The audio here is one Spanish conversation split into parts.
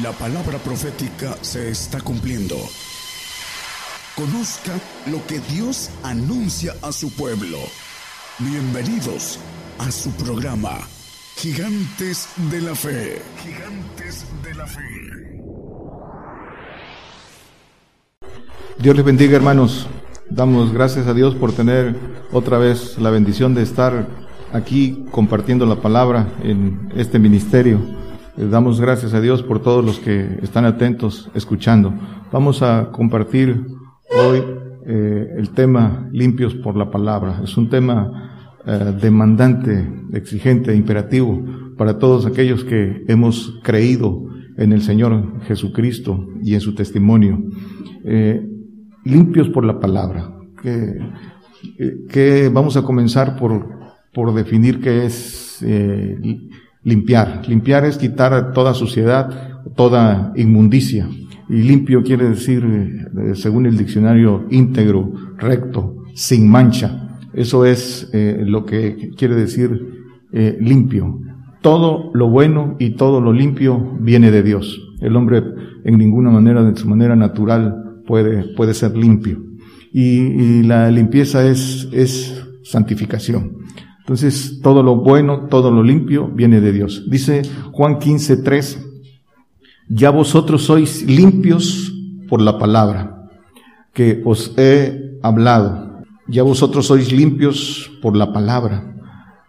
La palabra profética se está cumpliendo. Conozca lo que Dios anuncia a su pueblo. Bienvenidos a su programa, Gigantes de la Fe. Gigantes de la Fe. Dios les bendiga hermanos. Damos gracias a Dios por tener otra vez la bendición de estar aquí compartiendo la palabra en este ministerio. Les damos gracias a Dios por todos los que están atentos escuchando. Vamos a compartir hoy eh, el tema limpios por la palabra. Es un tema eh, demandante, exigente, imperativo para todos aquellos que hemos creído en el Señor Jesucristo y en su testimonio. Eh, limpios por la palabra. Que, vamos a comenzar por, por definir qué es limpiar. Limpiar es quitar toda suciedad, toda inmundicia. Y limpio quiere decir, eh, según el diccionario, íntegro, recto, sin mancha. Eso es eh, lo que quiere decir eh, limpio. Todo lo bueno y todo lo limpio viene de Dios. El hombre en ninguna manera, de su manera natural, puede, puede ser limpio. Y, y la limpieza es, es santificación. Entonces, todo lo bueno, todo lo limpio viene de Dios. Dice Juan 15, 3, ya vosotros sois limpios por la palabra que os he hablado. Ya vosotros sois limpios por la palabra,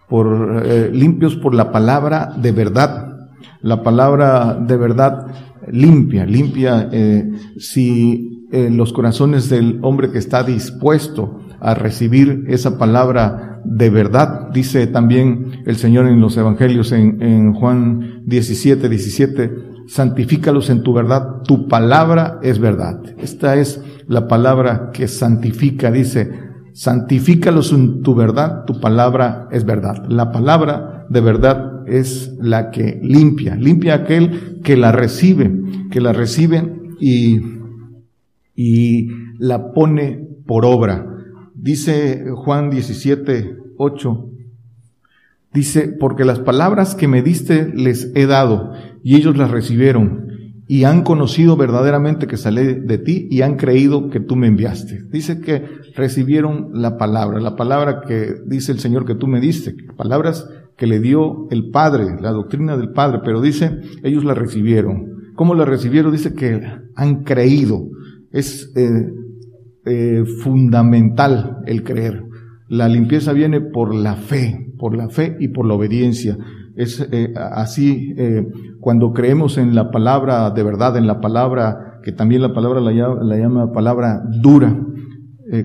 por eh, limpios por la palabra de verdad. La palabra de verdad limpia, limpia eh, si eh, los corazones del hombre que está dispuesto a recibir esa palabra de verdad, dice también el Señor en los Evangelios en, Juan 17, 17, santifícalos en tu verdad, tu palabra es verdad. Esta es la palabra que santifica, dice, santifícalos en tu verdad, tu palabra es verdad. La palabra de verdad es la que limpia, limpia aquel que la recibe, que la recibe y, y la pone por obra. Dice Juan 17, 8, dice, porque las palabras que me diste les he dado y ellos las recibieron y han conocido verdaderamente que salí de ti y han creído que tú me enviaste. Dice que recibieron la palabra, la palabra que dice el Señor que tú me diste, palabras que le dio el Padre, la doctrina del Padre, pero dice, ellos la recibieron. ¿Cómo la recibieron? Dice que han creído. Es eh, eh, fundamental el creer. La limpieza viene por la fe, por la fe y por la obediencia. Es eh, así eh, cuando creemos en la palabra de verdad, en la palabra que también la palabra la, llama, palabra dura,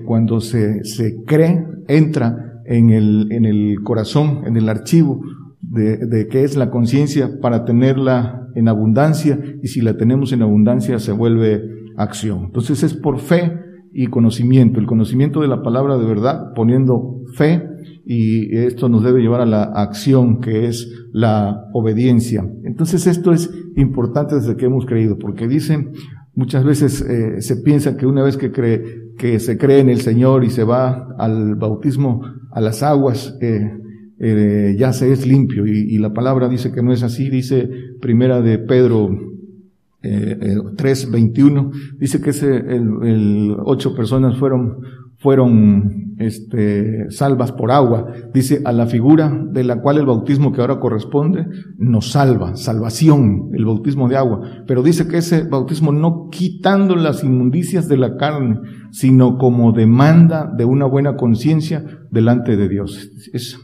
cuando se, se cree, entra en el, en el corazón, en el archivo de, de que es la conciencia para tenerla en abundancia y si la tenemos en abundancia se vuelve acción. Entonces es por fe y conocimiento, el conocimiento de la palabra de verdad, poniendo fe y esto nos debe llevar a la acción que es la obediencia. Entonces esto es importante desde que hemos creído, porque dicen, muchas veces eh, se piensa que una vez que cree, que se cree en el Señor y se va al bautismo, a las aguas, eh, eh, ya se es limpio y, y, la palabra dice que no es así, dice primera de Pedro eh, 3.21, dice que ese, el, ocho personas fueron, fueron este, salvas por agua. Dice, a la figura de la cual el bautismo que ahora corresponde nos salva, salvación, el bautismo de agua. Pero dice que ese bautismo no quitando las inmundicias de la carne, sino como demanda de una buena conciencia delante de Dios. Es,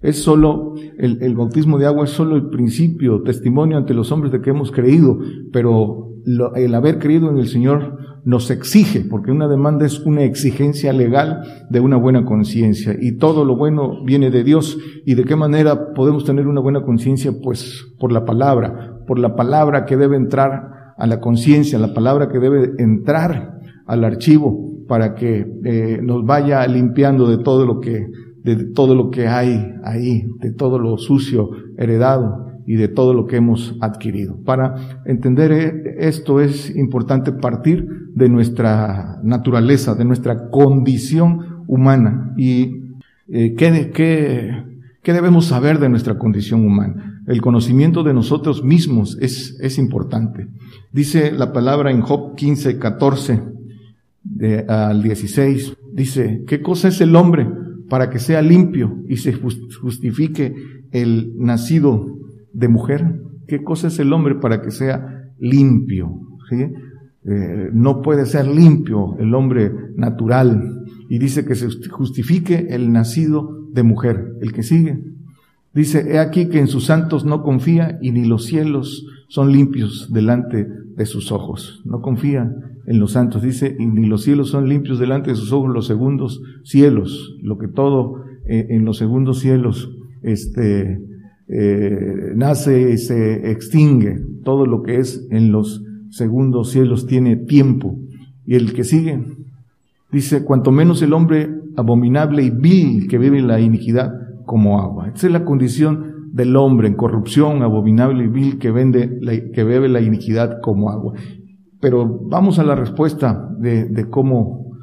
es solo, el, el, bautismo de agua es solo el principio, testimonio ante los hombres de que hemos creído, pero el haber creído en el Señor nos exige, porque una demanda es una exigencia legal de una buena conciencia, y todo lo bueno viene de Dios. ¿Y de qué manera podemos tener una buena conciencia? Pues por la palabra, por la palabra que debe entrar a la conciencia, la palabra que debe entrar al archivo para que eh, nos vaya limpiando de todo lo que de todo lo que hay ahí, de todo lo sucio heredado y de todo lo que hemos adquirido. Para entender eh, esto es importante partir de nuestra naturaleza, de nuestra condición humana. ¿Y eh, ¿qué, qué, ¿Qué debemos saber de nuestra condición humana? El conocimiento de nosotros mismos es, es importante. Dice la palabra en Job 15, 14 al 16, dice, ¿qué cosa es el hombre para que sea limpio y se justifique el nacido de mujer? ¿Qué cosa es el hombre para que sea limpio? Eh, no puede ser limpio el hombre natural. Y dice que se justifique el nacido de mujer. El que sigue. Dice, he aquí que en sus santos no confía y ni los cielos son limpios delante de sus ojos. No confía en los santos. Dice, y ni los cielos son limpios delante de sus ojos, los segundos cielos. Lo que todo eh, en los segundos cielos, este, eh, nace y se extingue. Todo lo que es en los segundos cielos tiene tiempo. Y el que sigue, dice, cuanto menos el hombre abominable y vil que vive la iniquidad como agua. Esa es la condición del hombre en corrupción, abominable y vil que, vende que bebe la iniquidad como agua. Pero vamos a la respuesta de, cómo,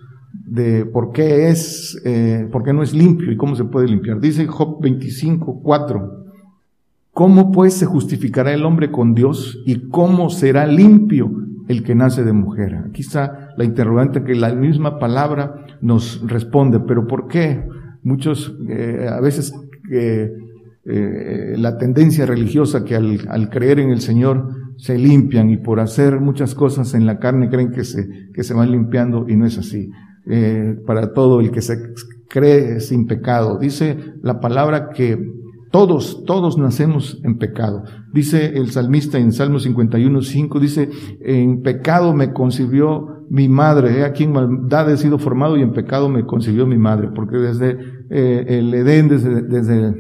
de por qué es, eh, por qué no es limpio y cómo se puede limpiar. Dice Job 25, 4. ¿Cómo pues se justificará el hombre con Dios y cómo será limpio el que nace de mujer? Aquí está la interrogante que la misma palabra nos responde, pero ¿por qué? Muchos, eh, a veces, eh, eh, la tendencia religiosa que al, creer en el Señor se limpian y por hacer muchas cosas en la carne creen que se, que se van limpiando y no es así. para todo el que se cree sin pecado. Dice la palabra que todos, todos nacemos en pecado. Dice el salmista en Salmo 51, 5, dice, en pecado me concibió mi madre, he aquí en maldad he sido formado y en pecado me concibió mi madre, porque desde eh, el Edén, desde, desde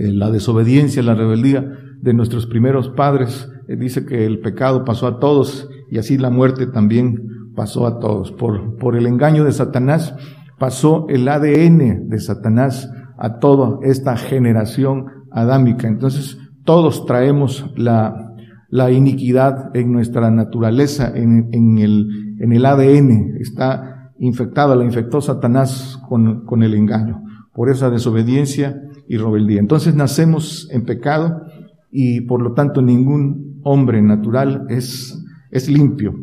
eh, la desobediencia, la rebeldía de nuestros primeros padres, eh, dice que el pecado pasó a todos y así la muerte también pasó a todos. Por, por el engaño de Satanás pasó el ADN de Satanás a toda esta generación adámica. Entonces, todos traemos la, la iniquidad en nuestra naturaleza, en, en, el, en el ADN. Está infectada, la infectó Satanás con, con el engaño, por esa desobediencia y rebeldía. Entonces nacemos en pecado y por lo tanto ningún hombre natural es, es limpio.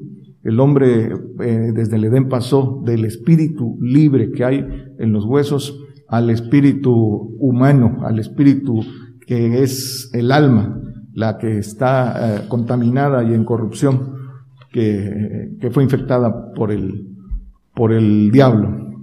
El hombre eh, desde el Edén pasó del espíritu libre que hay en los huesos al espíritu humano, al espíritu que es el alma, la que está eh, contaminada y en corrupción, que, que, fue infectada por el, por el diablo.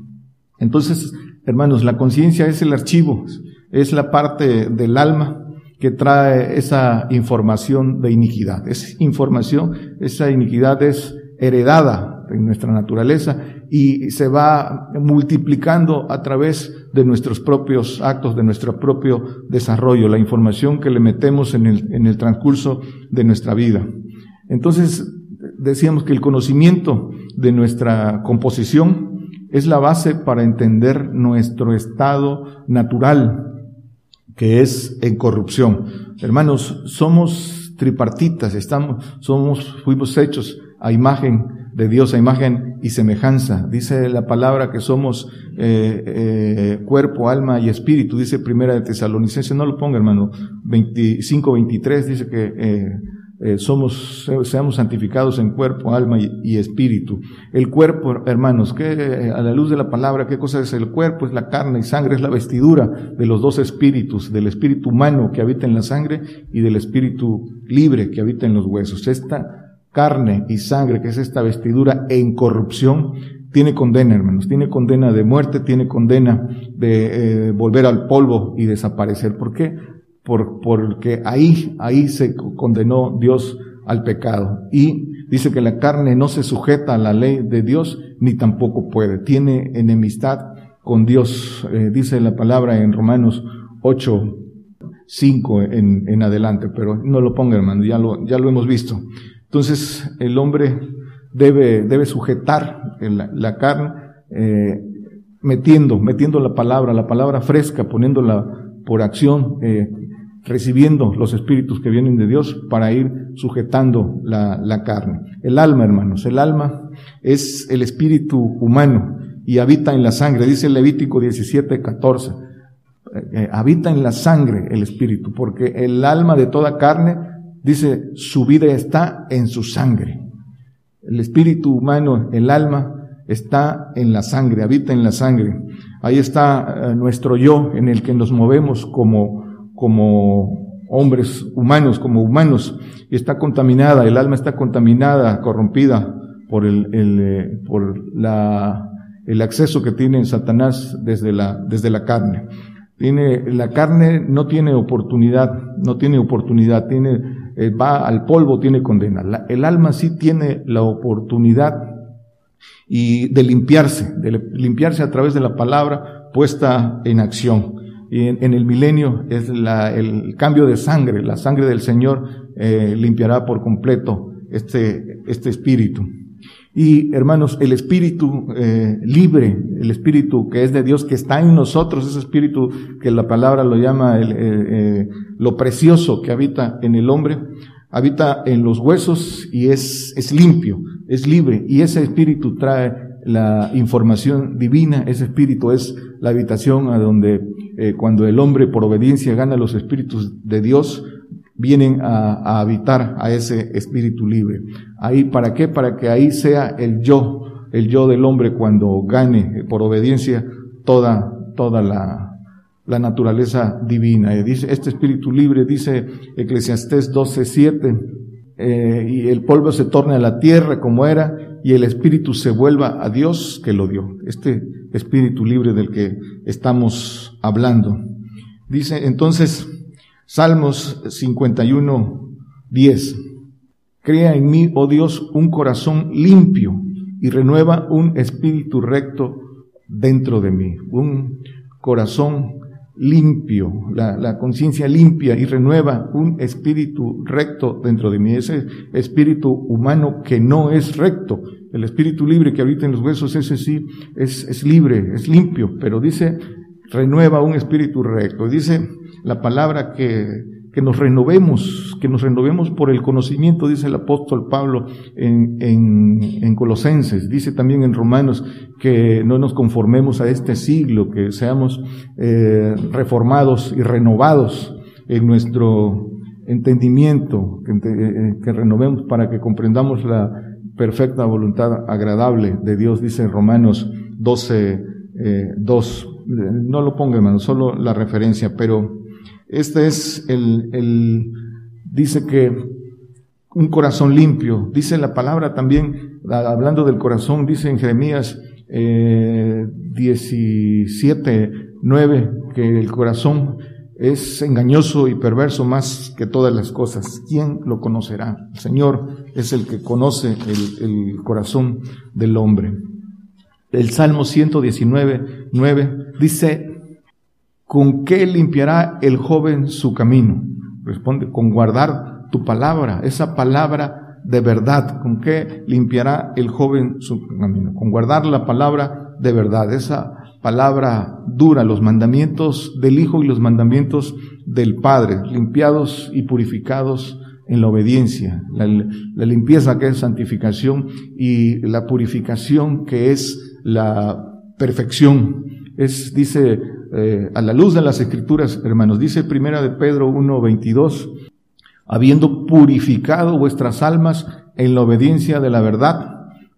Entonces, hermanos, la conciencia es el archivo, es la parte del alma que trae esa información de iniquidad. Esa información, esa iniquidad es heredada en nuestra naturaleza y se va multiplicando a través de nuestros propios actos, de nuestro propio desarrollo, la información que le metemos en el, en el transcurso de nuestra vida. Entonces, decíamos que el conocimiento de nuestra composición es la base para entender nuestro estado natural, que es en corrupción. Hermanos, somos tripartitas, estamos, somos, fuimos hechos a imagen de Dios a imagen y semejanza. Dice la palabra que somos eh, eh, cuerpo, alma y espíritu. Dice primera de Tesalonicenses, no lo ponga hermano, 25, 23 dice que eh, somos, seamos santificados en cuerpo, alma y, espíritu. El cuerpo, hermanos, que a la luz de la palabra, ¿qué cosa es el cuerpo? Es la carne y sangre, es la vestidura de los dos espíritus, del espíritu humano que habita en la sangre y del espíritu libre que habita en los huesos. Esta carne y sangre, que es esta vestidura en corrupción, tiene condena, hermanos, tiene condena de muerte, tiene condena de eh, volver al polvo y desaparecer. ¿Por qué? Por, porque ahí, ahí se condenó Dios al pecado. Y dice que la carne no se sujeta a la ley de Dios, ni tampoco puede. Tiene enemistad con Dios, eh, dice la palabra en Romanos 8, 5 en, en adelante, pero no lo ponga, hermano, ya lo, ya lo hemos visto. Entonces el hombre debe, debe sujetar la, carne, eh, metiendo, metiendo la palabra, la palabra fresca, poniéndola por acción, eh, recibiendo los espíritus que vienen de Dios para ir sujetando la, la carne. El alma, hermanos, el alma es el espíritu humano y habita en la sangre, dice Levítico 17, 14. eh, habita en la sangre el espíritu, porque el alma de toda carne, dice, su vida está en su sangre. El espíritu humano, el alma, está en la sangre, habita en la sangre. Ahí está eh, nuestro yo en el que nos movemos como, como hombres humanos, como humanos, está contaminada, el alma está contaminada, corrompida por el, el eh, por la, el acceso que tiene Satanás desde la, desde la carne. Tiene, la carne no tiene oportunidad, no tiene oportunidad, tiene, eh, va al polvo, tiene condena. el alma sí tiene la oportunidad y de limpiarse, de limpiarse a través de la palabra puesta en acción. Y en, el milenio es la, el cambio de sangre, la sangre del Señor eh, limpiará por completo este, este espíritu. Y hermanos, el espíritu eh, libre, el espíritu que es de Dios, que está en nosotros, ese espíritu que la palabra lo llama el, eh, lo precioso que habita en el hombre, habita en los huesos y es, es limpio, es libre. Y ese espíritu trae la información divina, ese espíritu es la habitación a donde eh, cuando el hombre por obediencia gana los espíritus de Dios, vienen a, habitar a ese espíritu libre. Ahí, ¿para qué? Para que ahí sea el yo, el yo del hombre cuando gane por obediencia toda, toda la, la naturaleza divina. dice, este espíritu libre, dice Eclesiastés 12:7, eh, y el polvo se torne a la tierra como era, y el espíritu se vuelva a Dios que lo dio. Este espíritu libre del que estamos hablando. Dice entonces, Salmos 51, 10. Crea en mí, oh Dios, un corazón limpio y renueva un espíritu recto dentro de mí. Un corazón limpio, la, la conciencia limpia y renueva un espíritu recto dentro de mí. Ese espíritu humano que no es recto. El espíritu libre que habita en los huesos, ese sí es, es libre, es limpio, pero dice, renueva un espíritu recto. Dice, la palabra que, que nos renovemos, que nos renovemos por el conocimiento, dice el apóstol Pablo en, en, en, Colosenses, dice también en Romanos que no nos conformemos a este siglo, que seamos eh, reformados y renovados en nuestro entendimiento, que, eh, que, renovemos para que comprendamos la perfecta voluntad agradable de Dios, dice Romanos 12, eh, 2. No lo ponga, hermano, solo la referencia, pero este es el, el, dice que un corazón limpio. Dice la palabra también, hablando del corazón, dice en Jeremías eh, 17, 9, que el corazón es engañoso y perverso más que todas las cosas. ¿Quién lo conocerá? El Señor es el que conoce el, el corazón del hombre. El Salmo 119, 9 dice, ¿Con qué limpiará el joven su camino? Responde, con guardar tu palabra, esa palabra de verdad. ¿Con qué limpiará el joven su camino? Con guardar la palabra de verdad, esa palabra dura, los mandamientos del Hijo y los mandamientos del Padre, limpiados y purificados en la obediencia, la, la, limpieza que es santificación y la purificación que es la perfección. Es, dice eh, a la luz de las escrituras, hermanos, dice primera de Pedro 1:22, habiendo purificado vuestras almas en la obediencia de la verdad,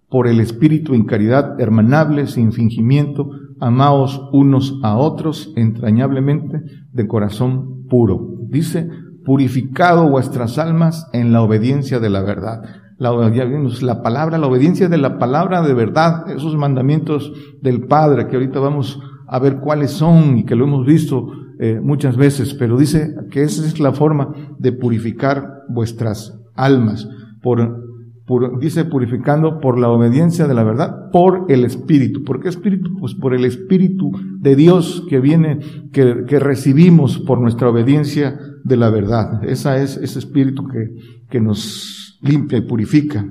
por el Espíritu en caridad hermanable, sin fingimiento, amaos unos a otros entrañablemente de corazón puro. Dice, purificado vuestras almas en la obediencia de la verdad. La, la palabra, la obediencia de la palabra de verdad, esos mandamientos del Padre que ahorita vamos a ver cuáles son y que lo hemos visto eh, muchas veces, pero dice que esa es la forma de purificar vuestras almas, por, dice purificando por la obediencia de la verdad, por el Espíritu. ¿Por qué Espíritu? Pues por el Espíritu de Dios que viene, que, que recibimos por nuestra obediencia de la verdad. Esa es ese Espíritu que, que nos limpia y purifica.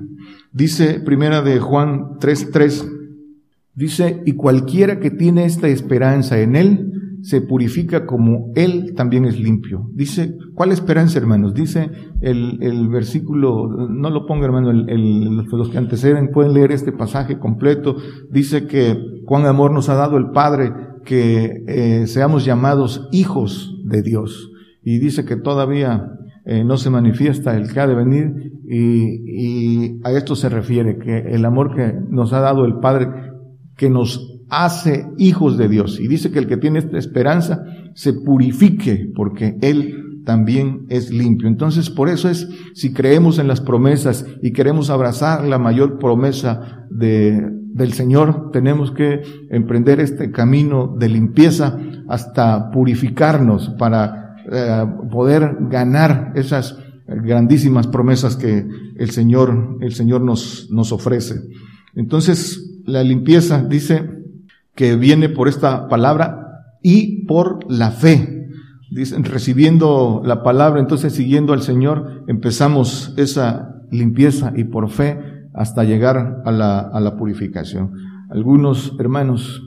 Dice primera de Juan 3.3, Dice, y cualquiera que tiene esta esperanza en Él, se purifica como Él también es limpio. Dice, ¿cuál esperanza, hermanos? Dice el, el versículo, no lo ponga, hermano, el, los que anteceden pueden leer este pasaje completo. Dice que cuán amor nos ha dado el Padre que eh, seamos llamados hijos de Dios. Y dice que todavía eh, no se manifiesta el que ha de venir y, y a esto se refiere, que el amor que nos ha dado el Padre, que nos hace hijos de Dios. Y dice que el que tiene esta esperanza se purifique porque Él también es limpio. Entonces, por eso es, si creemos en las promesas y queremos abrazar la mayor promesa de, del Señor, tenemos que emprender este camino de limpieza hasta purificarnos para eh, poder ganar esas grandísimas promesas que el Señor, el Señor nos, nos ofrece. Entonces, la limpieza dice que viene por esta palabra y por la fe. Dicen, recibiendo la palabra, entonces siguiendo al Señor, empezamos esa limpieza y por fe hasta llegar a la, purificación. Algunos hermanos,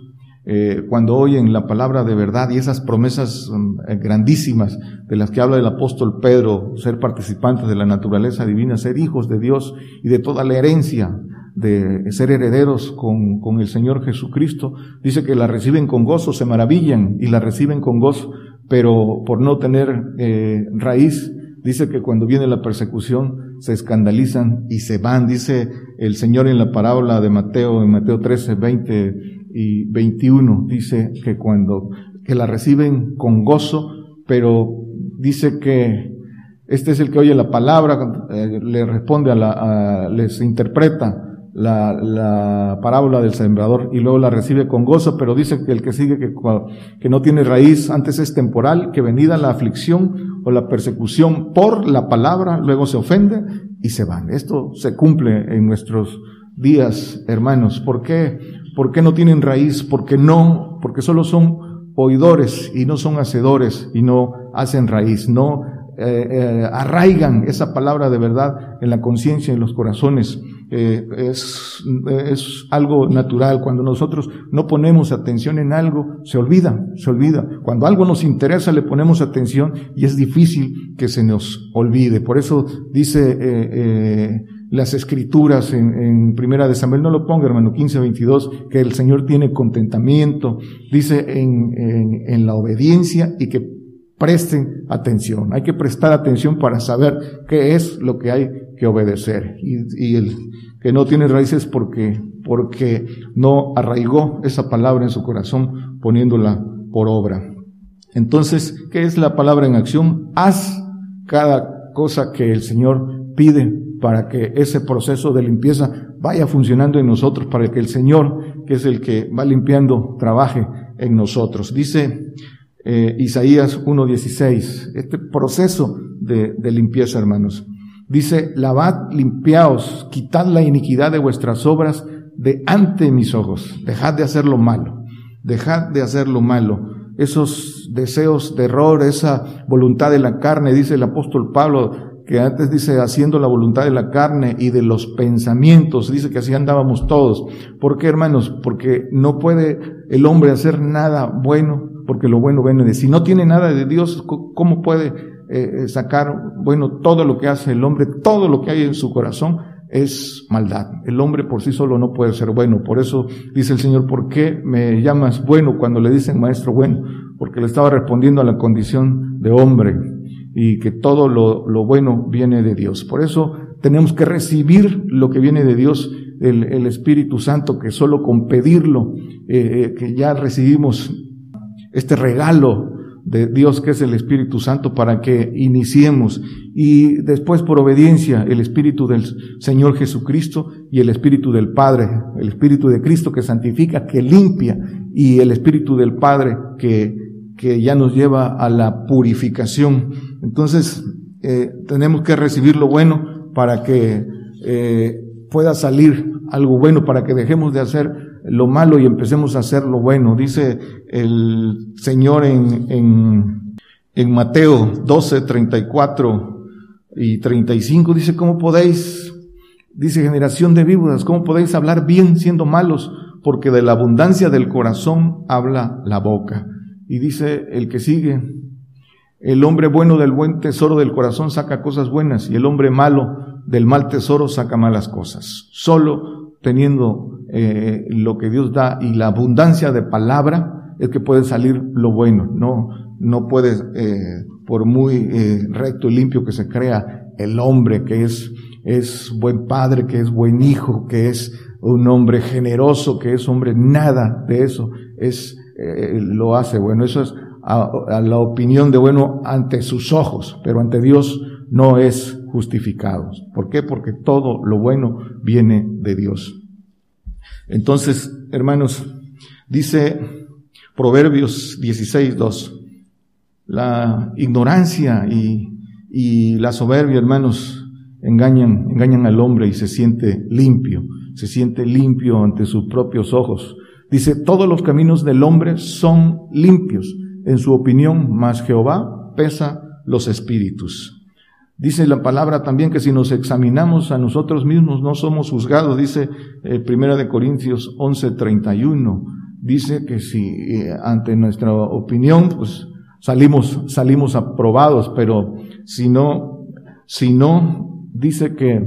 eh, cuando oyen la palabra de verdad y esas promesas mm, grandísimas de las que habla el apóstol Pedro, ser participantes de la naturaleza divina, ser hijos de Dios y de toda la herencia de ser herederos con, con el Señor Jesucristo, dice que la reciben con gozo, se maravillan y la reciben con gozo pero por no tener eh, raíz, dice que cuando viene la persecución se escandalizan y se van. Dice el Señor en la parábola de Mateo, en Mateo 13, 20 y 21, dice que cuando, que la reciben con gozo, pero dice que este es el que oye la palabra, eh, le responde a la, a, les interpreta la, la, parábola del sembrador y luego la recibe con gozo, pero dice que el que sigue que, que no tiene raíz antes es temporal, que venida la aflicción o la persecución por la palabra, luego se ofende y se van. Esto se cumple en nuestros días, hermanos. ¿Por qué? ¿Por qué no tienen raíz? Porque no, porque solo son oidores y no son hacedores y no hacen raíz, no eh, eh, arraigan esa palabra de verdad en la conciencia y en los corazones. Eh, es, es algo natural. Cuando nosotros no ponemos atención en algo, se olvida, se olvida. Cuando algo nos interesa, le ponemos atención y es difícil que se nos olvide. Por eso dice eh, las escrituras en, Primera de Samuel, no lo ponga hermano, 15, 22, que el Señor tiene contentamiento, dice en, en la obediencia y que Presten atención. Hay que prestar atención para saber qué es lo que hay que obedecer. Y, el que no tiene raíces porque, porque no arraigó esa palabra en su corazón poniéndola por obra. Entonces, ¿qué es la palabra en acción? Haz cada cosa que el Señor pide para que ese proceso de limpieza vaya funcionando en nosotros, para que el Señor, que es el que va limpiando, trabaje en nosotros. Dice eh, Isaías 1.16, este proceso de limpieza, hermanos. Dice, lavad, limpiaos, quitad la iniquidad de vuestras obras de ante mis ojos. Dejad de hacer lo malo. Dejad de hacer lo malo. Esos deseos de error, esa voluntad de la carne, dice el apóstol Pablo, que antes dice haciendo la voluntad de la carne y de los pensamientos, dice que así andábamos todos. ¿Por qué, hermanos? Porque no puede el hombre hacer nada bueno porque lo bueno viene de si no tiene nada de Dios, ¿cómo puede eh, sacar, bueno, todo lo que hace el hombre, todo lo que hay en su corazón es maldad. El hombre por sí solo no puede ser bueno. Por eso dice el Señor, ¿por qué me llamas bueno cuando le dicen maestro bueno? Porque le estaba respondiendo a la condición de hombre y que todo lo, lo bueno viene de Dios. Por eso tenemos que recibir lo que viene de Dios, el, el Espíritu Santo, que solo con pedirlo, eh, eh que ya recibimos este regalo de Dios que es el Espíritu Santo para que iniciemos y después por obediencia el Espíritu del Señor Jesucristo y el Espíritu del Padre, el Espíritu de Cristo que santifica, que limpia y el Espíritu del Padre que, que ya nos lleva a la purificación. Entonces eh, tenemos que recibir lo bueno para que eh, pueda salir algo bueno, para que dejemos de hacer lo malo y empecemos a hacer lo bueno. Dice el Señor en, en, Mateo 12, 34 y 35, dice, ¿cómo podéis, dice generación de víboras, cómo podéis hablar bien siendo malos? Porque de la abundancia del corazón habla la boca. Y dice el que sigue, el hombre bueno del buen tesoro del corazón saca cosas buenas y el hombre malo del mal tesoro saca malas cosas. Solo teniendo eh, lo que Dios da y la abundancia de palabra, es que puede salir lo bueno. No, no puede, eh, por muy eh, recto y limpio que se crea el hombre, que es, es buen padre, que es buen hijo, que es un hombre generoso, que es hombre, nada de eso es, eh, lo hace bueno. Eso es a, a la opinión de bueno ante sus ojos, pero ante Dios no es justificado. ¿Por qué? Porque todo lo bueno viene de Dios. Entonces, hermanos, dice Proverbios 16, 2, la ignorancia y, y la soberbia, hermanos, engañan, engañan al hombre y se siente limpio, se siente limpio ante sus propios ojos. Dice, todos los caminos del hombre son limpios en su opinión, mas Jehová pesa los espíritus. Dice la palabra también que si nos examinamos a nosotros mismos no somos juzgados, dice eh, Primera de Corintios 11:31. Dice que si eh, ante nuestra opinión pues salimos salimos aprobados, pero si no si no dice que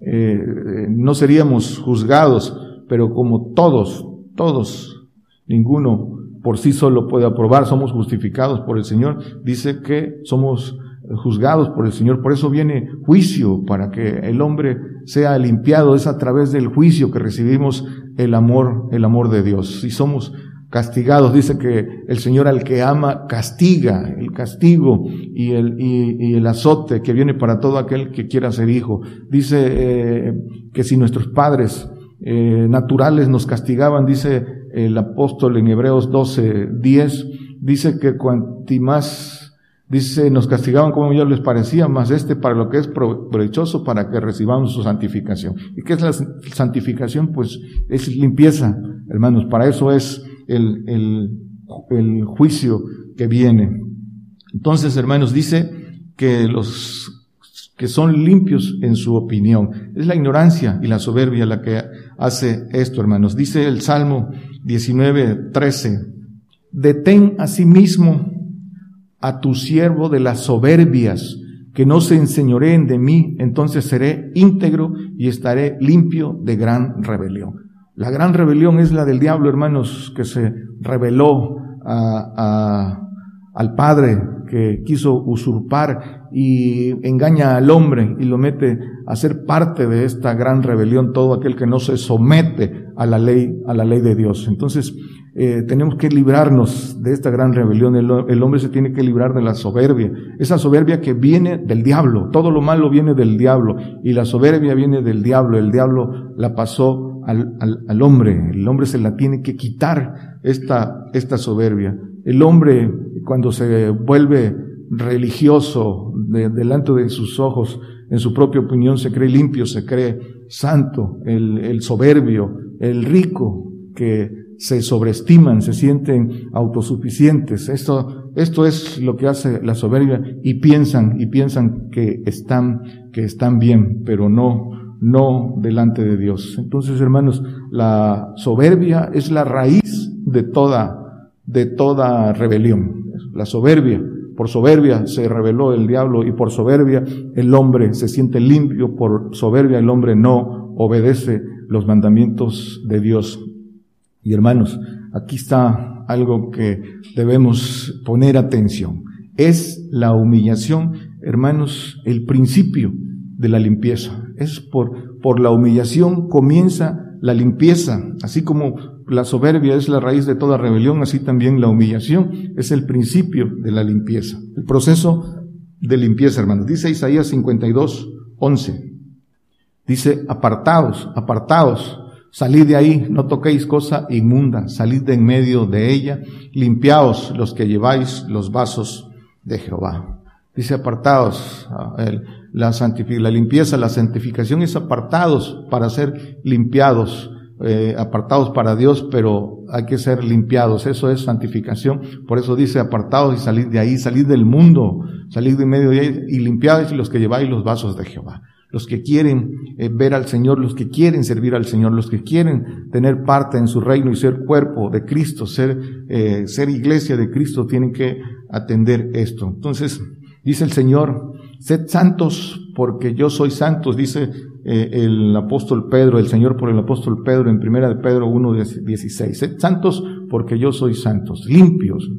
eh, no seríamos juzgados, pero como todos todos ninguno por sí solo puede aprobar, somos justificados por el Señor, dice que somos juzgados por el Señor. Por eso viene juicio, para que el hombre sea limpiado. Es a través del juicio que recibimos el amor, el amor de Dios. Si somos castigados, dice que el Señor al que ama castiga, el castigo y el, y, el azote que viene para todo aquel que quiera ser hijo. Dice eh, que si nuestros padres eh, naturales nos castigaban, dice el apóstol en Hebreos 12, 10, dice que cuanti más Dice, nos castigaban como ellos les parecía, más este para lo que es provechoso para que recibamos su santificación. ¿Y qué es la santificación? Pues es limpieza, hermanos. Para eso es el, el, el juicio que viene. Entonces, hermanos, dice que los que son limpios en su opinión. Es la ignorancia y la soberbia la que hace esto, hermanos. Dice el Salmo 19, 13. Detén a sí mismo a tu siervo de las soberbias, que no se enseñoreen de mí, entonces seré íntegro y estaré limpio de gran rebelión. La gran rebelión es la del diablo, hermanos, que se rebeló al Padre, que quiso usurpar y engaña al hombre y lo mete a ser parte de esta gran rebelión, todo aquel que no se somete a la ley, a la ley de Dios. Entonces, eh, tenemos que librarnos de esta gran rebelión. El, hombre se tiene que librar de la soberbia. Esa soberbia que viene del diablo. Todo lo malo viene del diablo. Y la soberbia viene del diablo. El diablo la pasó al, al, hombre. El hombre se la tiene que quitar esta, esta soberbia. El hombre, cuando se vuelve religioso delante de sus ojos, en su propia opinión se cree limpio, se cree santo, el, el soberbio, el rico que se sobreestiman, se sienten autosuficientes. Esto, esto es lo que hace la soberbia y piensan, y piensan que están, que están bien, pero no, no delante de Dios. Entonces, hermanos, la soberbia es la raíz de toda, de toda rebelión. La soberbia, por soberbia se rebeló el diablo y por soberbia el hombre se siente limpio, por soberbia el hombre no obedece los mandamientos de Dios. Y hermanos, aquí está algo que debemos poner atención. Es la humillación, hermanos, el principio de la limpieza. Es por, por la humillación comienza la limpieza, así como la soberbia es la raíz de toda rebelión, así también la humillación es el principio de la limpieza. El proceso de limpieza, hermanos. Dice Isaías 52, 11. Dice, apartados, apartados Salid de ahí, no toquéis cosa inmunda, salid de en medio de ella, limpiaos los que lleváis los vasos de Jehová. Dice apartados, ah, la, limpieza, la santificación es apartados para ser limpiados, eh, apartados para Dios, pero hay que ser limpiados. Eso es santificación. Por eso dice apartados y salid de ahí, salid del mundo, salid de en medio de ella y limpiados los que lleváis los vasos de Jehová los que quieren eh, ver al Señor, los que quieren servir al Señor, los que quieren tener parte en su reino y ser cuerpo de Cristo, ser, eh, ser iglesia de Cristo, tienen que atender esto. Entonces, dice el Señor, sed santos porque yo soy santos, dice eh, el apóstol Pedro, el Señor por el apóstol Pedro en primera de Pedro 1, 16. Sed santos porque yo soy santos, limpios.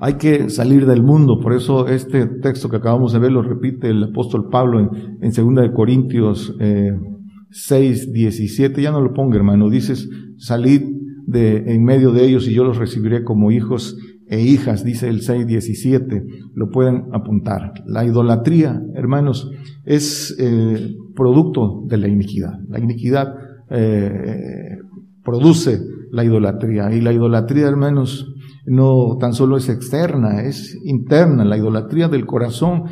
Hay que salir del mundo, por eso este texto que acabamos de ver lo repite el apóstol Pablo en, en 2 de Corintios eh, 6, 17, ya no lo ponga hermano, dices, salid de en medio de ellos y yo los recibiré como hijos e hijas, dice el 6, 17, lo pueden apuntar. La idolatría, hermanos, es eh, producto de la iniquidad. La iniquidad eh, produce la idolatría. Y la idolatría, hermanos, no tan solo es externa, es interna, la idolatría del corazón.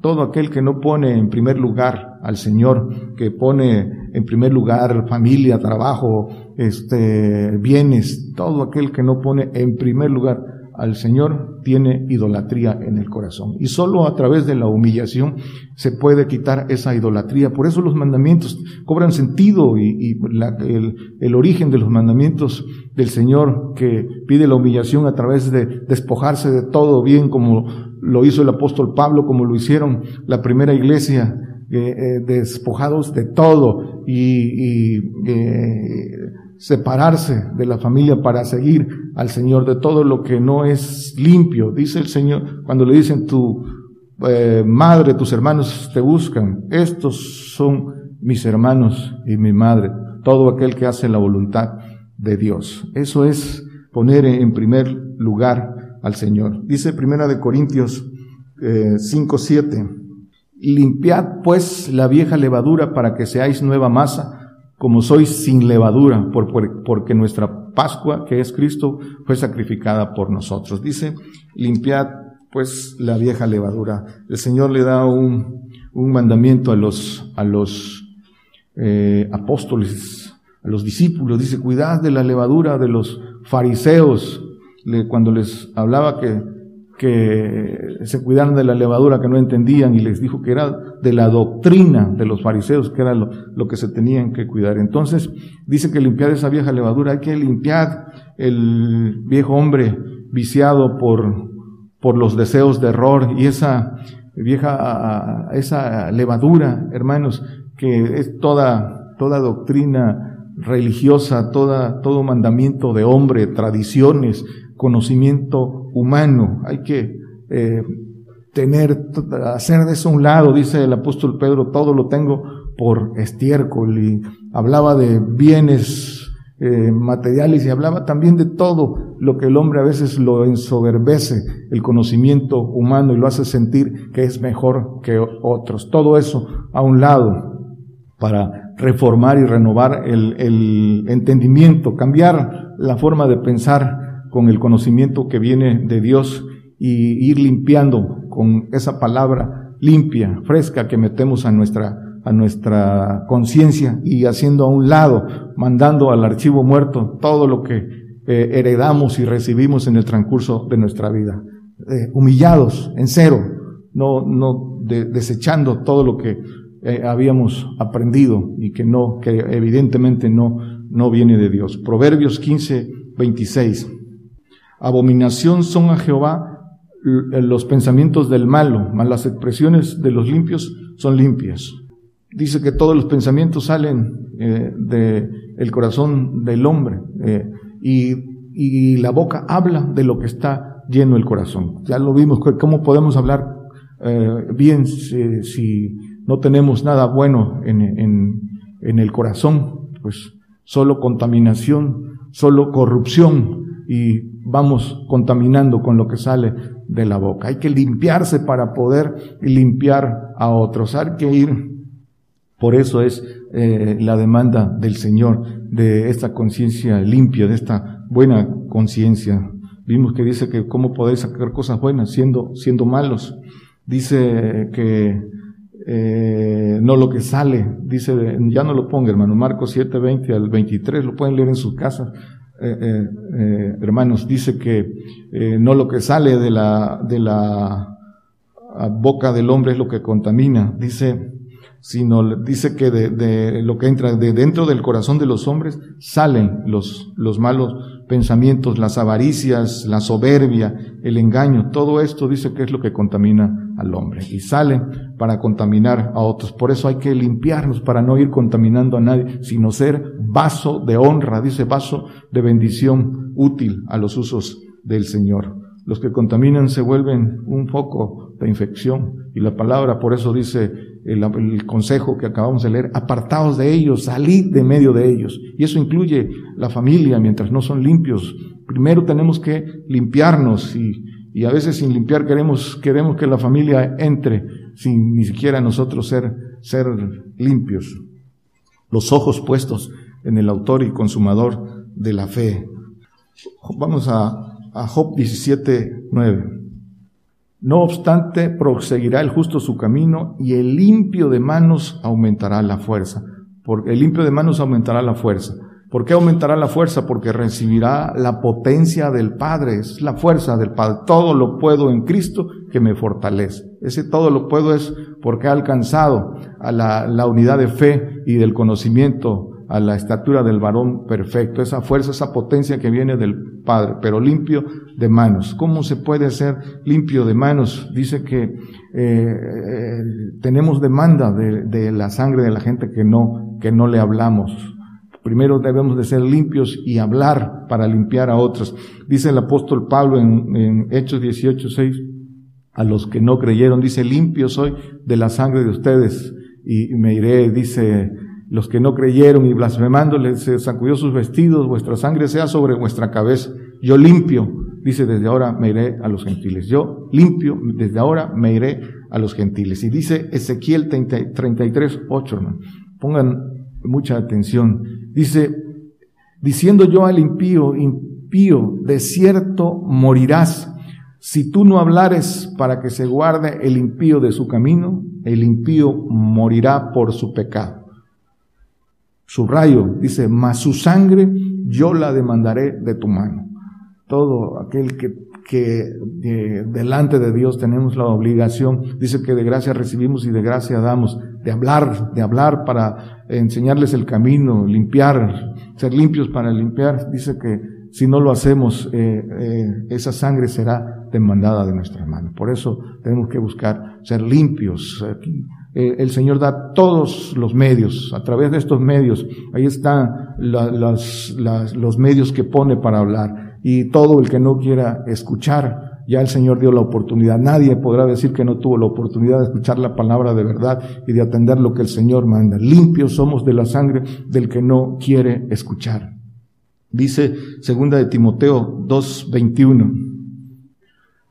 Todo aquel que no pone en primer lugar al Señor, que pone en primer lugar familia, trabajo, este, bienes, todo aquel que no pone en primer lugar al Señor tiene idolatría en el corazón. Y solo a través de la humillación se puede quitar esa idolatría. Por eso los mandamientos cobran sentido y, el, origen de los mandamientos del Señor que pide la humillación a través de despojarse de todo bien como lo hizo el apóstol Pablo, como lo hicieron la primera iglesia, eh, eh, despojados de todo y, eh, separarse de la familia para seguir al Señor, de todo lo que no es limpio. Dice el Señor, cuando le dicen tu madre, tus hermanos te buscan, estos son mis hermanos y mi madre, todo aquel que hace la voluntad de Dios. Eso es poner en primer lugar al Señor. Dice Primera de Corintios eh, 5, 7, limpiad pues la vieja levadura para que seáis nueva masa, como sois sin levadura, porque nuestra Pascua, que es Cristo, fue sacrificada por nosotros. Dice, limpiad pues la vieja levadura. El Señor le da un, un mandamiento a los, a los eh, apóstoles, a los discípulos. Dice, cuidad de la levadura de los fariseos, cuando les hablaba que, que se cuidaran de la levadura que no entendían y les dijo que era de la doctrina de los fariseos, que era lo, lo que se tenían que cuidar. Entonces dice que limpiar esa vieja levadura, hay que limpiar el viejo hombre viciado por, por los deseos de error y esa vieja, esa levadura, hermanos, que es toda, toda doctrina religiosa, toda, todo mandamiento de hombre, tradiciones, conocimiento humano. Hay que eh, tener, hacer de eso un lado, dice el apóstol Pedro, todo lo tengo por estiércol y hablaba de bienes eh, materiales y hablaba también de todo lo que el hombre a veces lo ensoberbece, el conocimiento humano y lo hace sentir que es mejor que otros. Todo eso a un lado para reformar y renovar el, el entendimiento, cambiar la forma de pensar con el conocimiento que viene de Dios y ir limpiando con esa palabra limpia, fresca que metemos a nuestra a nuestra conciencia y haciendo a un lado, mandando al archivo muerto todo lo que eh, heredamos y recibimos en el transcurso de nuestra vida, eh, humillados en cero, no no desechando todo lo que eh, habíamos aprendido y que no que evidentemente no no viene de Dios. Proverbios 15, 26. Abominación son a Jehová los pensamientos del malo, las expresiones de los limpios son limpias. Dice que todos los pensamientos salen eh, del corazón del hombre eh, y, la boca habla de lo que está lleno el corazón. Ya lo vimos, ¿cómo podemos hablar eh, bien si, no tenemos nada bueno en, en el corazón? Pues solo contaminación, solo corrupción, y vamos contaminando con lo que sale de la boca. Hay que limpiarse para poder limpiar a otros. Hay que ir. Por eso es eh, la demanda del Señor de esta conciencia limpia, de esta buena conciencia. Vimos que dice que cómo podéis sacar cosas buenas siendo, siendo malos. Dice que eh, no lo que sale, dice, ya no lo ponga hermano, Marcos 7, 20 al 23, lo pueden leer en sus casas. Eh, eh, eh, hermanos, dice que no lo que sale de la, de la boca del hombre es lo que contamina, dice, sino dice que de, de, lo que entra de dentro del corazón de los hombres salen los, los malos pensamientos, las avaricias, la soberbia, el engaño, todo esto dice que es lo que contamina al hombre y salen para contaminar a otros. Por eso hay que limpiarnos para no ir contaminando a nadie, sino ser vaso de honra, dice vaso de bendición útil a los usos del Señor. Los que contaminan se vuelven un foco de infección y la palabra por eso dice el, consejo que acabamos de leer, apartados de ellos, salid de medio de ellos. Y eso incluye la familia mientras no son limpios. Primero tenemos que limpiarnos y, y a veces sin limpiar queremos, queremos que la familia entre sin ni siquiera nosotros ser, ser limpios. Los ojos puestos en el autor y consumador de la fe. Vamos a, a Job 17, 9. No obstante, proseguirá el justo su camino y el limpio de manos aumentará la fuerza. Porque el limpio de manos aumentará la fuerza. ¿Por qué aumentará la fuerza? Porque recibirá la potencia del Padre, es la fuerza del Padre. Todo lo puedo en Cristo que me fortalece. Ese todo lo puedo es porque ha alcanzado a la, la unidad de fe y del conocimiento a la estatura del varón perfecto, esa fuerza, esa potencia que viene del Padre, pero limpio de manos. ¿Cómo se puede ser limpio de manos? Dice que eh, eh, tenemos demanda de, la sangre de la gente que no, que no le hablamos. Primero debemos de ser limpios y hablar para limpiar a otros. Dice el apóstol Pablo en, en Hechos 18, 6, a los que no creyeron, dice, limpio soy de la sangre de ustedes y me iré, dice, los que no creyeron y blasfemándole se sacudió sus vestidos, vuestra sangre sea sobre vuestra cabeza. Yo limpio, dice, desde ahora me iré a los gentiles. Yo limpio, desde ahora me iré a los gentiles. Y dice Ezequiel 33, 8, Pongan mucha atención. Dice, diciendo yo al impío, impío, de cierto morirás. Si tú no hablares para que se guarde el impío de su camino, el impío morirá por su pecado. Subrayo, dice, mas su sangre yo la demandaré de tu mano. Todo aquel que, que delante de Dios tenemos la obligación, dice que de gracia recibimos y de gracia damos, de hablar, de hablar para enseñarles el camino, limpiar, ser limpios para limpiar. Dice que si no lo hacemos, eh, eh, esa sangre será demandada de nuestras manos. Por eso tenemos que buscar ser limpios. Eh, el Señor da todos los medios, a través de estos medios, ahí están los medios que pone para hablar. Y todo el que no quiera escuchar, ya el Señor dio la oportunidad. Nadie podrá decir que no tuvo la oportunidad de escuchar la palabra de verdad y de atender lo que el Señor manda. Limpios somos de la sangre del que no quiere escuchar. Dice segunda de Timoteo 2:21.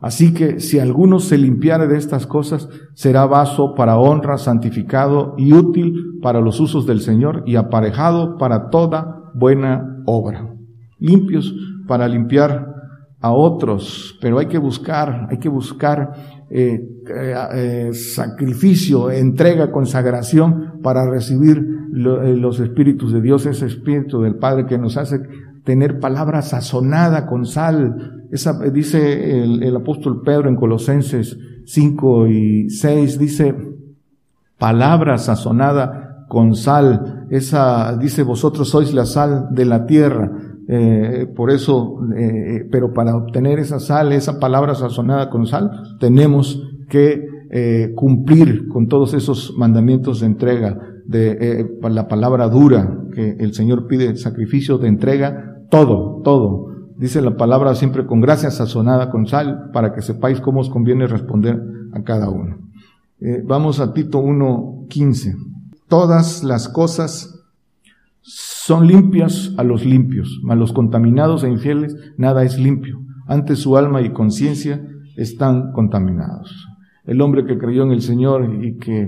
Así que si alguno se limpiare de estas cosas, será vaso para honra, santificado y útil para los usos del Señor y aparejado para toda buena obra. Limpios para limpiar a otros, pero hay que buscar, hay que buscar eh, eh, eh, sacrificio, entrega, consagración para recibir los espíritus de Dios, ese espíritu del Padre que nos hace tener palabra sazonada con sal. Esa, dice el, el apóstol Pedro en Colosenses 5 y 6, dice, palabra sazonada con sal. Esa, dice, vosotros sois la sal de la tierra. Eh, por eso, eh, pero para obtener esa sal, esa palabra sazonada con sal, tenemos que eh, cumplir con todos esos mandamientos de entrega, de la palabra dura que el Señor pide, sacrificio de entrega todo, todo. Dice la palabra siempre con gracia sazonada con sal, para que sepáis cómo os conviene responder a cada uno. Eh, vamos a Tito 1.15. Todas las cosas son limpias a los limpios, a los contaminados e infieles nada es limpio. Antes su alma y conciencia están contaminados. El hombre que creyó en el Señor y que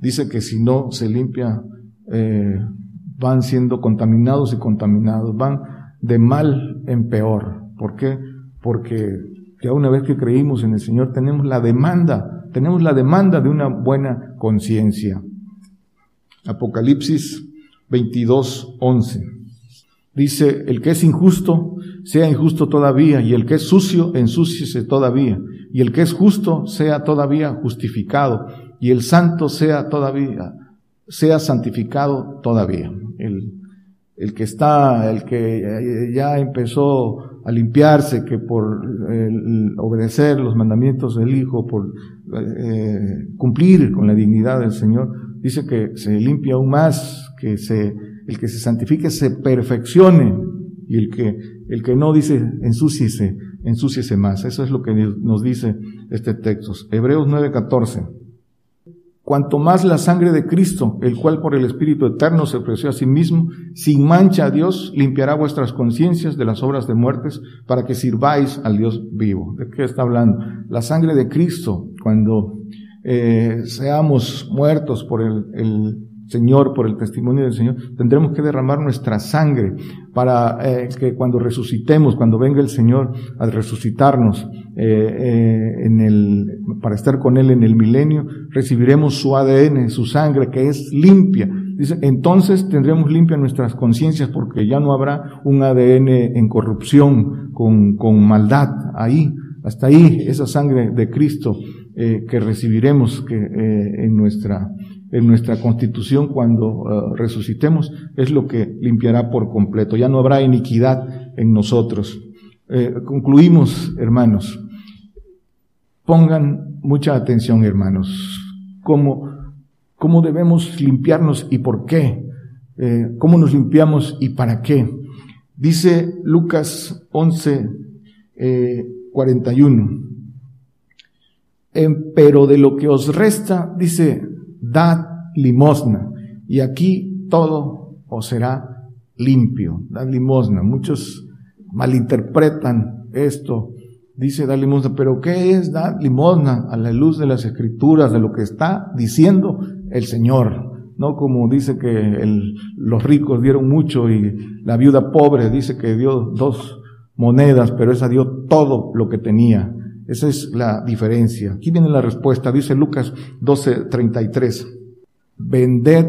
dice que si no se limpia, eh, van siendo contaminados y contaminados, van de mal en peor. ¿Por qué? Porque ya una vez que creímos en el Señor tenemos la demanda, tenemos la demanda de una buena conciencia. Apocalipsis 22, 11. Dice, el que es injusto, sea injusto todavía, y el que es sucio, ensúciese todavía, y el que es justo, sea todavía justificado, y el santo sea todavía, sea santificado todavía. El, el que está, el que ya empezó a limpiarse, que por obedecer los mandamientos del Hijo, por eh, cumplir con la dignidad del Señor, dice que se limpia aún más, que se, el que se santifique se perfeccione, y el que, el que no dice ensúciese, ensúciese más. Eso es lo que nos dice este texto. Hebreos 9:14. Cuanto más la sangre de Cristo, el cual por el Espíritu Eterno se ofreció a sí mismo, sin mancha a Dios, limpiará vuestras conciencias de las obras de muertes para que sirváis al Dios vivo. ¿De qué está hablando? La sangre de Cristo, cuando eh, seamos muertos por el, el Señor, por el testimonio del Señor, tendremos que derramar nuestra sangre para eh, que cuando resucitemos, cuando venga el Señor a resucitarnos eh, eh, para estar con Él en el milenio, recibiremos su ADN, su sangre que es limpia. Dice, entonces tendremos limpia nuestras conciencias porque ya no habrá un ADN en corrupción, con, con maldad ahí. Hasta ahí esa sangre de Cristo que recibiremos que, en nuestra en nuestra constitución cuando eh, resucitemos es lo que limpiará por completo. Ya no habrá iniquidad en nosotros. Eh, concluimos, hermanos. Pongan mucha atención, hermanos. ¿Cómo, cómo debemos limpiarnos y por qué? Eh, ¿Cómo nos limpiamos y para qué? Dice Lucas 11, 41. pero de lo que os resta, dice, dad limosna. Y aquí todo os será limpio. Dad limosna. Muchos malinterpretan esto. Dice dad limosna, pero ¿qué es dar limosna a la luz de las escrituras, de lo que está diciendo el Señor? No como dice que los ricos dieron mucho y la viuda pobre dice que dio dos monedas, pero esa dio todo lo que tenía. Esa es la diferencia. Aquí viene la respuesta, dice Lucas 12:33. Vended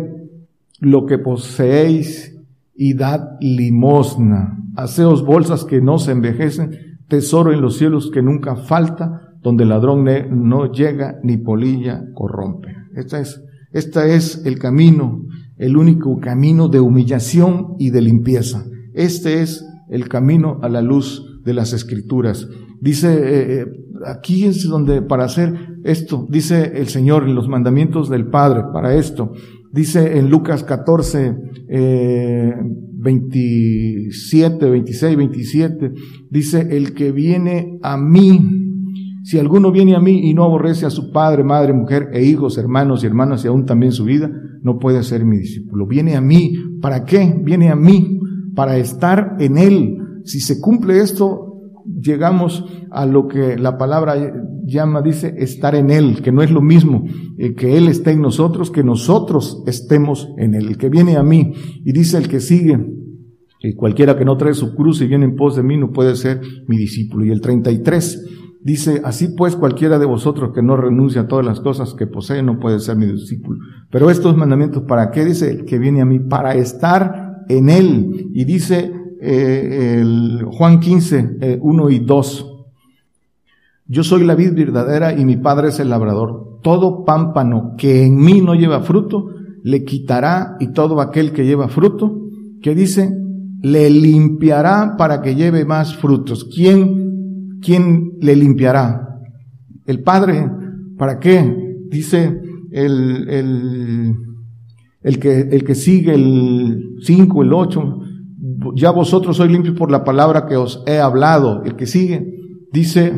lo que poseéis y dad limosna. Haceos bolsas que no se envejecen, tesoro en los cielos que nunca falta, donde el ladrón no llega ni polilla corrompe. Esta es, esta es el camino, el único camino de humillación y de limpieza. Este es el camino a la luz de las escrituras. Dice, eh, eh, aquí es donde para hacer esto, dice el Señor en los mandamientos del Padre, para esto. Dice en Lucas 14, eh, 27, 26, 27, dice, el que viene a mí, si alguno viene a mí y no aborrece a su padre, madre, mujer e hijos, hermanos y hermanas y aún también su vida, no puede ser mi discípulo. Viene a mí. ¿Para qué? Viene a mí. Para estar en Él. Si se cumple esto, llegamos a lo que la palabra llama, dice, estar en Él, que no es lo mismo eh, que Él esté en nosotros, que nosotros estemos en Él. El que viene a mí y dice el que sigue, y cualquiera que no trae su cruz y viene en pos de mí no puede ser mi discípulo. Y el 33 dice, así pues cualquiera de vosotros que no renuncia a todas las cosas que posee no puede ser mi discípulo. Pero estos mandamientos, ¿para qué dice el que viene a mí? Para estar en Él. Y dice eh, Juan 15, 1 eh, y 2. Yo soy la vid verdadera y mi padre es el labrador. Todo pámpano que en mí no lleva fruto, le quitará y todo aquel que lleva fruto, que dice, le limpiará para que lleve más frutos. ¿Quién, quién le limpiará? El Padre. ¿Para qué? Dice el, el, el, que, el que sigue el 5, el 8, ya vosotros sois limpios por la palabra que os he hablado. El que sigue dice,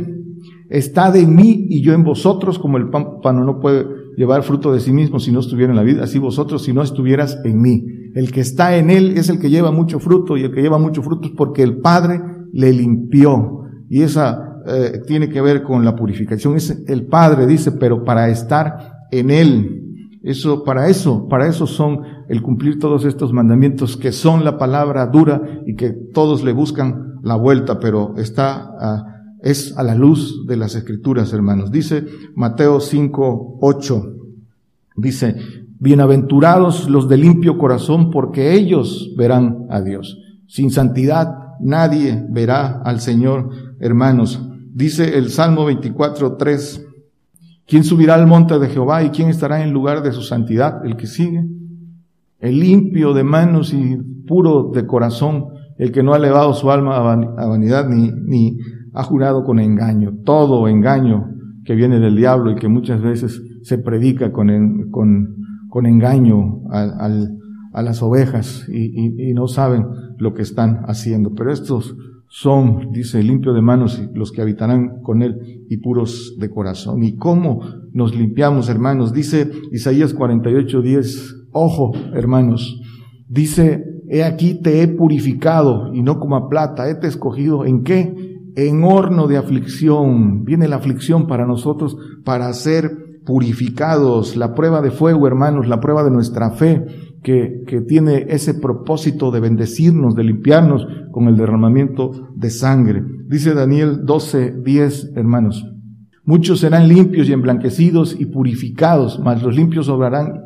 estad en mí y yo en vosotros, como el pámpano no puede llevar fruto de sí mismo si no estuviera en la vida, así vosotros si no estuvieras en mí. El que está en él es el que lleva mucho fruto y el que lleva mucho fruto es porque el Padre le limpió. Y esa eh, tiene que ver con la purificación. Es el Padre, dice, pero para estar en él. Eso, para eso, para eso son el cumplir todos estos mandamientos que son la palabra dura y que todos le buscan la vuelta, pero está, es a la luz de las escrituras, hermanos. Dice Mateo 5, 8, dice, bienaventurados los de limpio corazón porque ellos verán a Dios. Sin santidad nadie verá al Señor, hermanos. Dice el Salmo 24, 3, ¿Quién subirá al monte de Jehová y quién estará en lugar de su santidad? El que sigue. el limpio de manos y puro de corazón, el que no ha elevado su alma a vanidad ni, ha jurado con engaño. Todo engaño que viene del diablo y que muchas veces se predica con engaño a, las ovejas y, y, no saben lo que están haciendo. Pero estos son, dice, limpio de manos y los que habitarán con él y puros de corazón. ¿Y cómo nos limpiamos, hermanos? Dice Isaías 48, 10, ojo, hermanos, dice, he aquí te he purificado y no como a plata, he te escogido, ¿en qué? En horno de aflicción. Viene la aflicción para nosotros para ser purificados. La prueba de fuego, hermanos, la prueba de nuestra fe que, que tiene ese propósito de bendecirnos, de limpiarnos con el derramamiento de sangre. Dice Daniel 12, 10, hermanos. Muchos serán limpios y emblanquecidos y purificados, mas los limpios obrarán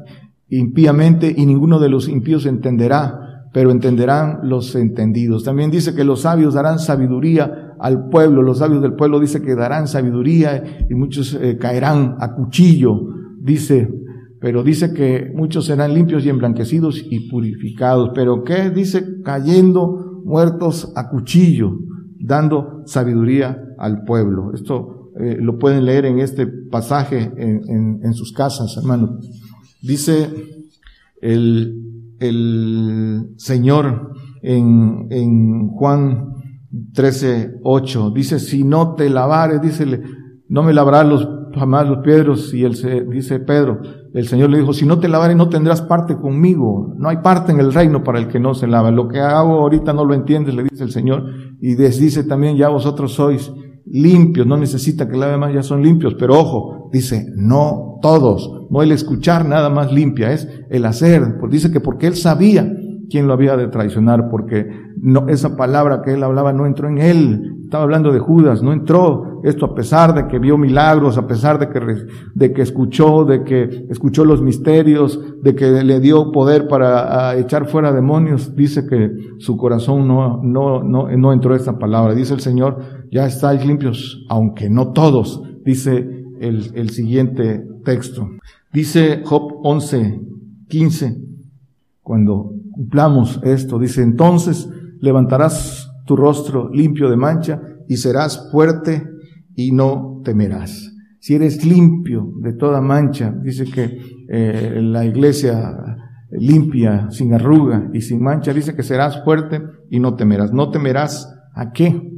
impíamente y ninguno de los impíos entenderá, pero entenderán los entendidos. También dice que los sabios darán sabiduría al pueblo, los sabios del pueblo dice que darán sabiduría y muchos eh, caerán a cuchillo, dice pero dice que muchos serán limpios y emblanquecidos y purificados. Pero ¿qué? Dice cayendo muertos a cuchillo, dando sabiduría al pueblo. Esto eh, lo pueden leer en este pasaje en, sus casas, hermano. Dice el, el Señor en, en Juan 13, 8, dice, si no te lavares, dice, no me lavarás los, jamás los piedros, y él se, dice Pedro, el Señor le dijo, si no te lavares no tendrás parte conmigo. No hay parte en el reino para el que no se lava. Lo que hago ahorita no lo entiendes, le dice el Señor. Y les dice también, ya vosotros sois limpios, no necesita que lave más, ya son limpios. Pero ojo, dice, no todos. No el escuchar nada más limpia, es el hacer. Pues dice que porque él sabía quién lo había de traicionar, porque no, esa palabra que él hablaba no entró en él. Estaba hablando de Judas, no entró esto a pesar de que vio milagros, a pesar de que, de que escuchó, de que escuchó los misterios, de que le dio poder para echar fuera demonios. Dice que su corazón no, no, no, no entró esta palabra. Dice el Señor, ya estáis limpios, aunque no todos. Dice el, el siguiente texto. Dice Job 11, 15, cuando cumplamos esto. Dice, entonces levantarás tu rostro limpio de mancha y serás fuerte y no temerás. Si eres limpio de toda mancha, dice que eh, la iglesia limpia, sin arruga y sin mancha, dice que serás fuerte y no temerás. No temerás a qué?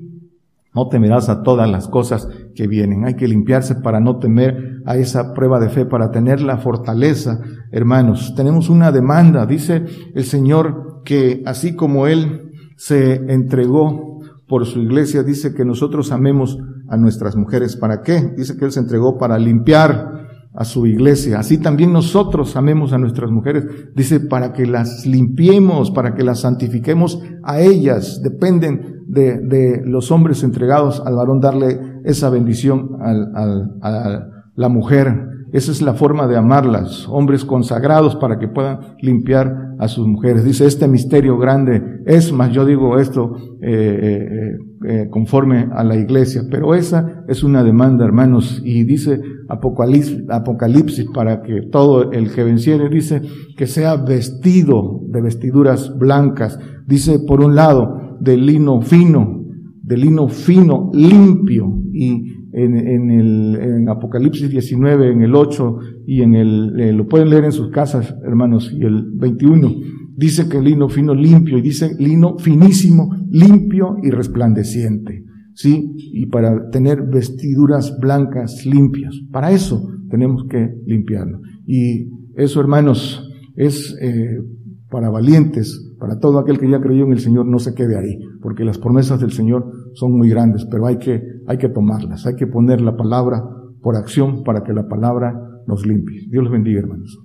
No temerás a todas las cosas que vienen. Hay que limpiarse para no temer a esa prueba de fe, para tener la fortaleza, hermanos. Tenemos una demanda. Dice el Señor que así como Él se entregó por su iglesia, dice que nosotros amemos a nuestras mujeres. ¿Para qué? Dice que Él se entregó para limpiar a su iglesia. Así también nosotros amemos a nuestras mujeres. Dice, para que las limpiemos, para que las santifiquemos a ellas. Dependen de, de los hombres entregados al varón darle esa bendición al, al, a la mujer. Esa es la forma de amarlas, hombres consagrados para que puedan limpiar a sus mujeres. Dice, este misterio grande es más, yo digo esto eh, eh, eh, conforme a la iglesia, pero esa es una demanda, hermanos, y dice Apocalipsis, Apocalipsis para que todo el que venciere, dice que sea vestido de vestiduras blancas. Dice, por un lado, de lino fino, de lino fino, limpio. Y en, el Apocalipsis 19, en el 8 y en el, eh, lo pueden leer en sus casas, hermanos, y el 21, dice que lino fino, limpio, y dice lino finísimo, limpio y resplandeciente. ¿Sí? Y para tener vestiduras blancas, limpias. Para eso tenemos que limpiarlo. Y eso, hermanos, es eh, para valientes, para todo aquel que ya creyó en el Señor, no se quede ahí, porque las promesas del Señor son muy grandes, pero hay que, hay que tomarlas, hay que poner la palabra por acción para que la palabra nos limpie. Dios los bendiga, hermanos.